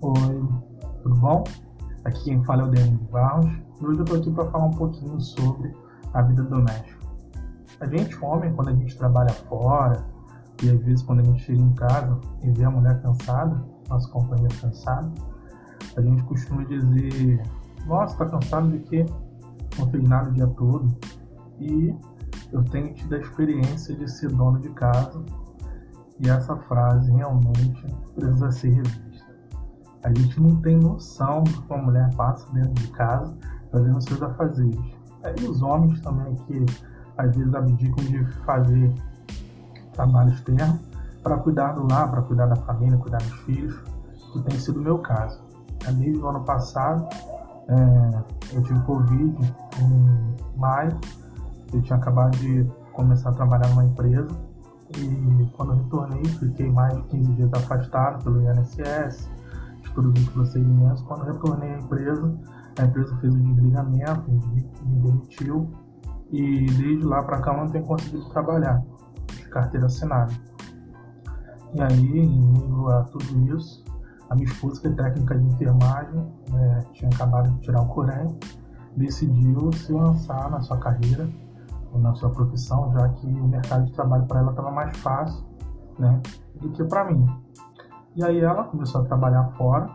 Oi, tudo bom? Aqui quem fala é o Daniel Barros e hoje eu estou aqui para falar um pouquinho sobre a vida doméstica. A gente, homem, quando a gente trabalha fora e às vezes quando a gente chega em casa e vê a mulher cansada, nosso companheiro cansado, a gente costuma dizer: Nossa, tá cansado de quê? Não fez nada o dia todo. E eu tenho tido a experiência de ser dono de casa e essa frase realmente precisa ser revista. A gente não tem noção do que uma mulher passa dentro de casa fazendo seus afazeres. E os homens também que às vezes abdicam de fazer trabalho externo para cuidar do lar, para cuidar da família, cuidar dos filhos, que tem sido o meu caso. Desde o ano passado, é, eu tive Covid em maio, eu tinha acabado de começar a trabalhar numa empresa e quando eu retornei, fiquei mais de 15 dias afastado pelo INSS, os procedimentos. Quando retornei à empresa, a empresa fez o desligamento, me demitiu e desde lá para cá eu não tenho conseguido trabalhar de carteira assinada. E aí, em meio a tudo isso, a minha esposa, que é técnica de enfermagem, né, tinha acabado de tirar o Corém, decidiu se lançar na sua carreira na sua profissão, já que o mercado de trabalho para ela estava mais fácil né, do que para mim. E aí ela começou a trabalhar fora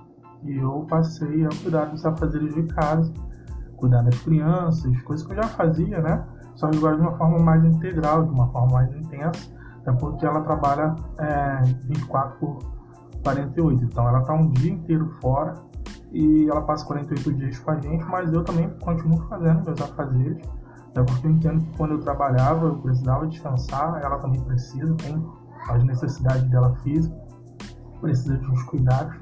e eu passei a cuidar dos afazeres de casa, cuidar das crianças, coisas que eu já fazia, né? Só que agora de uma forma mais integral, de uma forma mais intensa, é porque ela trabalha é, 24 por 48. Então ela está um dia inteiro fora e ela passa 48 dias com a gente, mas eu também continuo fazendo meus afazeres é porque eu entendo que quando eu trabalhava, eu precisava descansar, ela também precisa, tem as necessidades dela física, precisa de uns cuidados,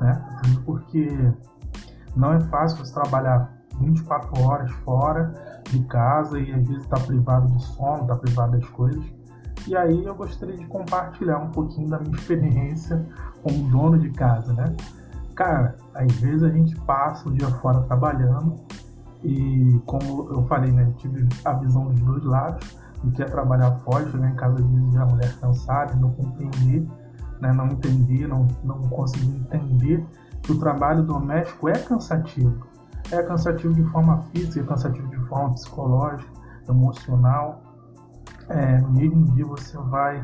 né? Porque não é fácil você trabalhar 24 horas fora de casa e às vezes está privado de sono, está privado das coisas. E aí eu gostaria de compartilhar um pouquinho da minha experiência como dono de casa, né? Cara, às vezes a gente passa o dia fora trabalhando e como eu falei, né, tive a visão dos dois lados, e quer trabalhar fora, chegar em casa às vezes a mulher cansada, não compreender, né, não entender, não, não conseguir entender que o trabalho doméstico é cansativo. É cansativo de forma física, é cansativo de forma psicológica, emocional. É, no mesmo dia você vai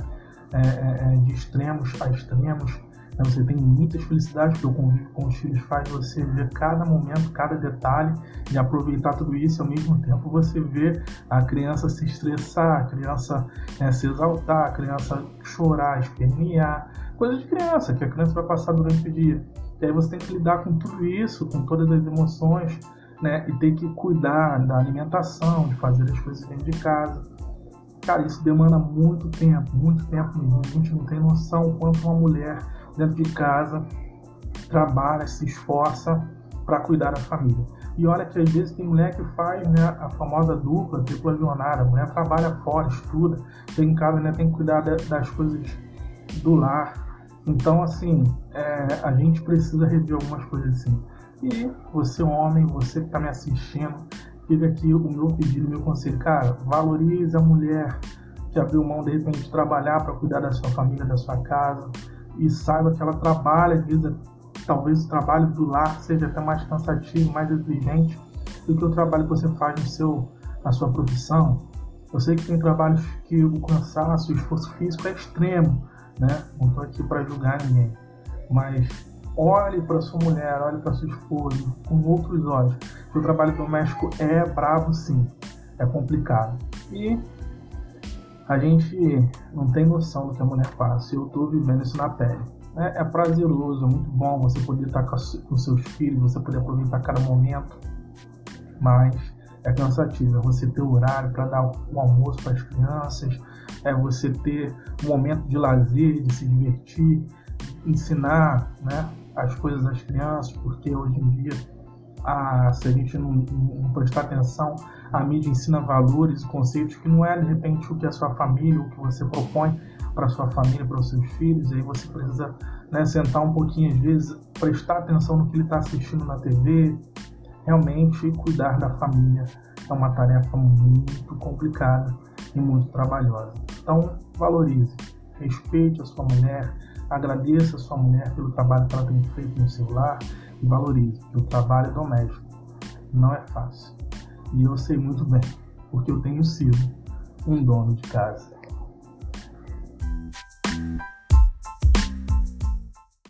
é, é, é de extremos a extremos? Você tem muitas felicidades que o convívio com os filhos faz você ver cada momento, cada detalhe e aproveitar tudo isso. Ao mesmo tempo você vê a criança se estressar, a criança né, se exaltar, a criança chorar, espernear, coisa de criança que a criança vai passar durante o dia. E aí você tem que lidar com tudo isso, com todas as emoções, né? E tem que cuidar da alimentação, de fazer as coisas dentro de casa. Cara, isso demanda muito tempo, muito tempo mesmo. A gente não tem noção quanto uma mulher dentro de casa trabalha, se esforça para cuidar da família. E olha que às vezes tem mulher que faz né, a famosa dupla, tripla jornada. A mulher trabalha fora, estuda, chega em casa, né, tem que cuidar das coisas do lar. Então, assim, é, a gente precisa rever algumas coisas assim. E você, homem, você que está me assistindo, fica aqui o meu pedido, o meu conselho. Cara, valorize a mulher que abriu mão, de repente, de trabalhar para cuidar da sua família, da sua casa e saiba que ela trabalha, às talvez o trabalho do lar seja até mais cansativo, mais exigente do que o trabalho que você faz no seu, na sua profissão. Eu sei que tem trabalhos que o cansaço, o esforço físico é extremo, né? Não estou aqui para julgar ninguém, mas olhe para sua mulher, olhe para sua esposa com outros olhos. O trabalho doméstico é bravo, sim, é complicado. E a gente não tem noção do que a mulher passa. Eu estou vivendo isso na pele. É, é, prazeroso, é muito bom você poder estar com, seus filhos, você poder aproveitar cada momento, mas é cansativo. É você ter horário para dar o almoço para as crianças, é você ter um momento de lazer, de se divertir, ensinar né, as coisas às crianças, porque hoje em dia, a, se a gente não, não prestar atenção, a mídia ensina valores e conceitos que não é de repente o que a sua família, o que você propõe para sua família, para os seus filhos, e aí você precisa né, sentar um pouquinho às vezes, prestar atenção no que ele está assistindo na TV, realmente cuidar da família é uma tarefa muito complicada e muito trabalhosa. Então valorize, respeite a sua mulher, Agradeça a sua mulher pelo trabalho que ela tem feito no seu lar e valorize, que o trabalho doméstico não é fácil. E eu sei muito bem, porque eu tenho sido um dono de casa.